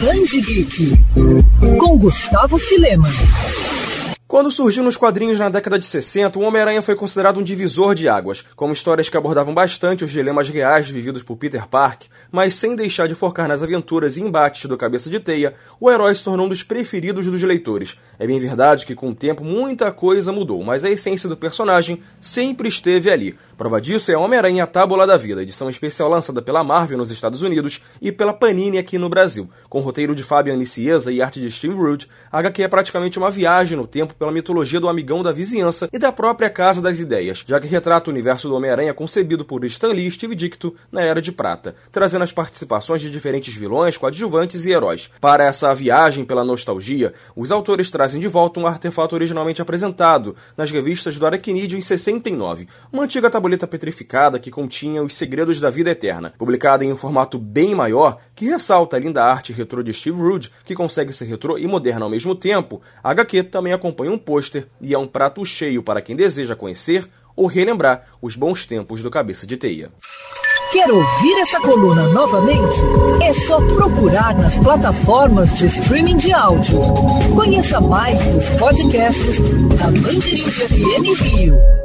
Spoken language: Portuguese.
Band Geek com Gustavo Filema. Quando surgiu nos quadrinhos na década de 60, o Homem-Aranha foi considerado um divisor de águas, como histórias que abordavam bastante os dilemas reais vividos por Peter Park, mas sem deixar de focar nas aventuras e embates do Cabeça de Teia, o herói se tornou um dos preferidos dos leitores. É bem verdade que com o tempo muita coisa mudou, mas a essência do personagem sempre esteve ali. Prova disso é Homem-Aranha Tábula da Vida, edição especial lançada pela Marvel nos Estados Unidos e pela Panini aqui no Brasil. Com roteiro de Fabian Nicieza e arte de Steve Root, a HQ é praticamente uma viagem no tempo pela mitologia do amigão da vizinhança e da própria Casa das Ideias, já que retrata o universo do Homem-Aranha concebido por Stan Lee e Steve Dicto na Era de Prata, trazendo as participações de diferentes vilões, coadjuvantes e heróis. Para essa viagem pela nostalgia, os autores trazem de volta um artefato originalmente apresentado nas revistas do Aracnídeo em 69, uma antiga tabuleta petrificada que continha os segredos da vida eterna, publicada em um formato bem maior que ressalta a linda arte retrô de Steve Rude, que consegue ser retrô e moderna ao mesmo tempo. A HQ também acompanha um pôster e é um prato cheio para quem deseja conhecer ou relembrar os bons tempos do Cabeça de Teia. Quer ouvir essa coluna novamente? É só procurar nas plataformas de streaming de áudio. Conheça mais dos podcasts da Mandirinhos FM Rio.